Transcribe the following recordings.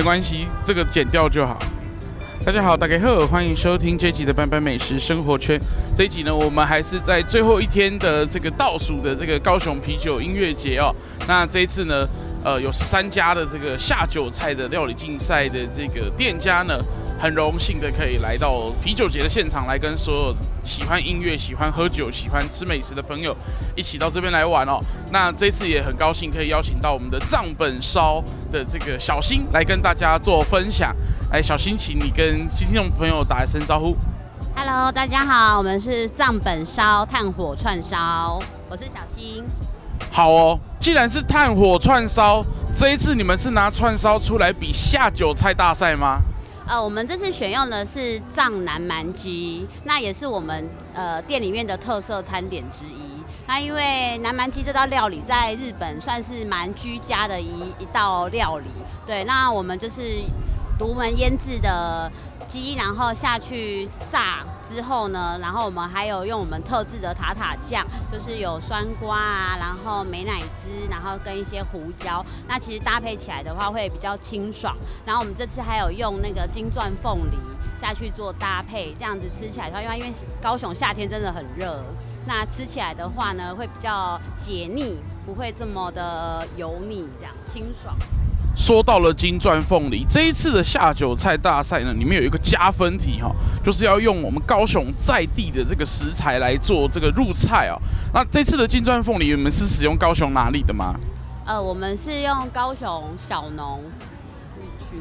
没关系，这个剪掉就好。大家好，大家好，欢迎收听这一集的班班美食生活圈。这一集呢，我们还是在最后一天的这个倒数的这个高雄啤酒音乐节哦。那这一次呢，呃，有三家的这个下酒菜的料理竞赛的这个店家呢。很荣幸的可以来到啤酒节的现场，来跟所有喜欢音乐、喜欢喝酒、喜欢吃美食的朋友一起到这边来玩哦。那这次也很高兴可以邀请到我们的藏本烧的这个小新来跟大家做分享。哎，小新，请你跟听众朋友打一声招呼。Hello，大家好，我们是藏本烧炭火串烧，我是小新。好哦，既然是炭火串烧，这一次你们是拿串烧出来比下酒菜大赛吗？呃，我们这次选用的是藏南蛮鸡，那也是我们呃店里面的特色餐点之一。那因为南蛮鸡这道料理在日本算是蛮居家的一一道料理，对，那我们就是独门腌制的。鸡，然后下去炸之后呢，然后我们还有用我们特制的塔塔酱，就是有酸瓜啊，然后美乃滋，然后跟一些胡椒，那其实搭配起来的话会比较清爽。然后我们这次还有用那个金钻凤梨下去做搭配，这样子吃起来的话，因为因为高雄夏天真的很热，那吃起来的话呢会比较解腻，不会这么的油腻，这样清爽。说到了金钻凤梨，这一次的下酒菜大赛呢，里面有一个加分题哈，就是要用我们高雄在地的这个食材来做这个入菜哦。那这次的金钻凤梨，你们是使用高雄哪里的吗？呃，我们是用高雄小农去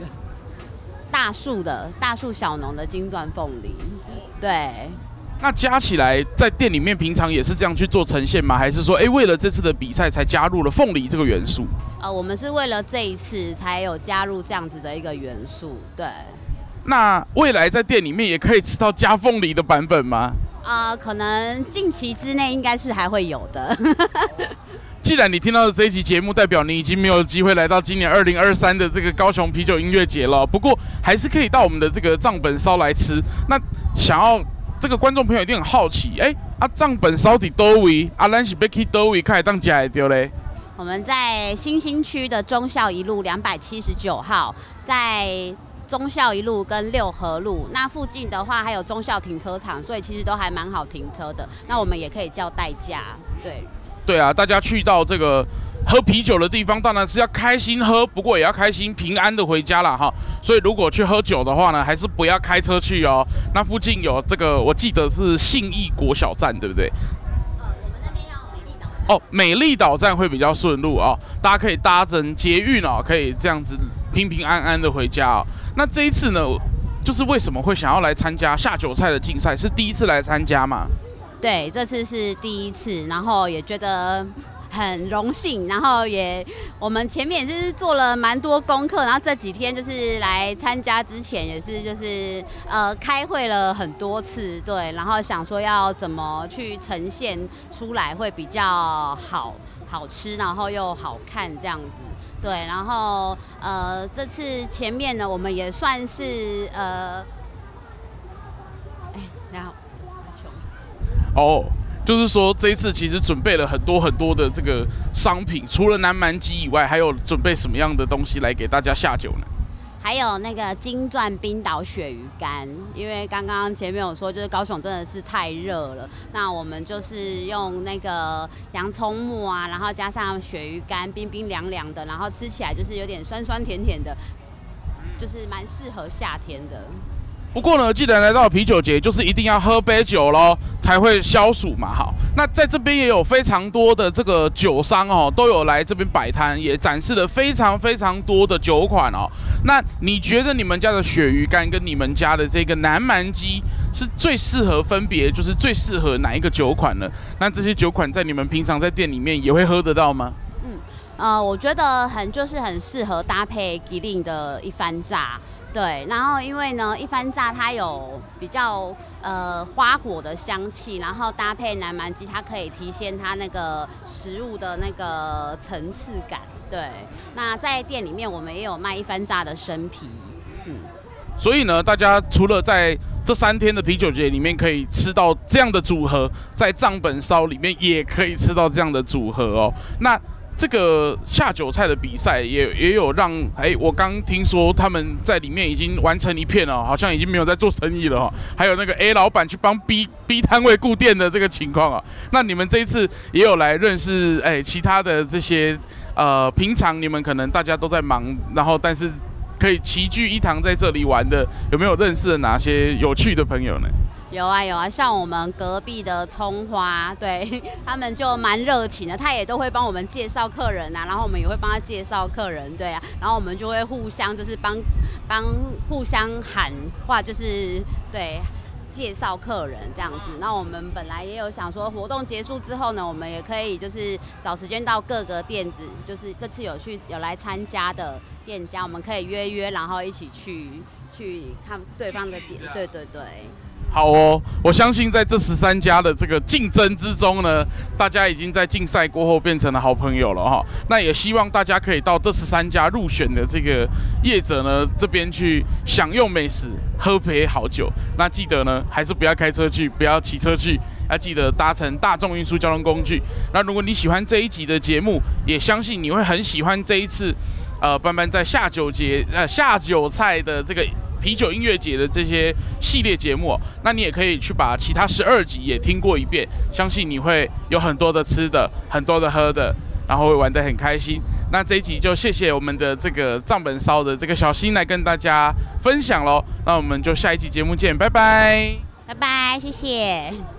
大树的大树小农的金钻凤梨。对。那加起来在店里面平常也是这样去做呈现吗？还是说，哎，为了这次的比赛才加入了凤梨这个元素？呃，我们是为了这一次才有加入这样子的一个元素，对。那未来在店里面也可以吃到加凤梨的版本吗？啊、呃，可能近期之内应该是还会有的。既然你听到的这一集节目，代表你已经没有机会来到今年二零二三的这个高雄啤酒音乐节了。不过还是可以到我们的这个账本烧来吃。那想要这个观众朋友一定很好奇，哎，啊账本烧在哪里？啊，咱是要去哪里开当家的嘞？我们在新兴区的忠孝一路两百七十九号，在忠孝一路跟六合路那附近的话，还有忠孝停车场，所以其实都还蛮好停车的。那我们也可以叫代驾，对。对啊，大家去到这个喝啤酒的地方，当然是要开心喝，不过也要开心平安的回家了哈。所以如果去喝酒的话呢，还是不要开车去哦。那附近有这个，我记得是信义国小站，对不对？哦，美丽岛站会比较顺路哦，大家可以搭乘捷运哦，可以这样子平平安安的回家哦。那这一次呢，就是为什么会想要来参加下酒菜的竞赛？是第一次来参加吗？对，这次是第一次，然后也觉得。很荣幸，然后也我们前面也是做了蛮多功课，然后这几天就是来参加之前也是就是呃开会了很多次，对，然后想说要怎么去呈现出来会比较好好吃，然后又好看这样子，对，然后呃这次前面呢我们也算是呃，哎，然后哦。就是说，这一次其实准备了很多很多的这个商品，除了南蛮鸡以外，还有准备什么样的东西来给大家下酒呢？还有那个金钻冰岛鳕鱼干，因为刚刚前面有说，就是高雄真的是太热了，那我们就是用那个洋葱末啊，然后加上鳕鱼干，冰冰凉凉的，然后吃起来就是有点酸酸甜甜的，就是蛮适合夏天的。不过呢，既然来到啤酒节，就是一定要喝杯酒喽，才会消暑嘛。好，那在这边也有非常多的这个酒商哦，都有来这边摆摊，也展示了非常非常多的酒款哦。那你觉得你们家的鳕鱼干跟你们家的这个南蛮鸡是最适合分别，就是最适合哪一个酒款呢？那这些酒款在你们平常在店里面也会喝得到吗？嗯，呃，我觉得很就是很适合搭配吉林的一番炸。对，然后因为呢，一番炸它有比较呃花果的香气，然后搭配南蛮鸡，它可以体现它那个食物的那个层次感。对，那在店里面我们也有卖一番炸的生啤，嗯。所以呢，大家除了在这三天的啤酒节里面可以吃到这样的组合，在账本烧里面也可以吃到这样的组合哦。那这个下酒菜的比赛也也有让哎，我刚听说他们在里面已经完成一片了，好像已经没有在做生意了哈。还有那个 A 老板去帮 B B 摊位顾店的这个情况啊。那你们这一次也有来认识哎其他的这些呃，平常你们可能大家都在忙，然后但是可以齐聚一堂在这里玩的，有没有认识的哪些有趣的朋友呢？有啊有啊，像我们隔壁的葱花，对 他们就蛮热情的，他也都会帮我们介绍客人啊，然后我们也会帮他介绍客人，对啊，然后我们就会互相就是帮帮互相喊话，就是对介绍客人这样子。那我们本来也有想说，活动结束之后呢，我们也可以就是找时间到各个店子，就是这次有去有来参加的店家，我们可以约约，然后一起去去看对方的点，对对对。好哦，我相信在这十三家的这个竞争之中呢，大家已经在竞赛过后变成了好朋友了哈。那也希望大家可以到这十三家入选的这个业者呢这边去享用美食、喝杯好酒。那记得呢，还是不要开车去，不要骑车去，要记得搭乘大众运输交通工具。那如果你喜欢这一集的节目，也相信你会很喜欢这一次，呃，班班在下酒节呃下酒菜的这个。啤酒音乐节的这些系列节目，那你也可以去把其他十二集也听过一遍，相信你会有很多的吃的，很多的喝的，然后会玩得很开心。那这一集就谢谢我们的这个藏本烧的这个小新来跟大家分享喽。那我们就下一集节目见，拜拜，拜拜，谢谢。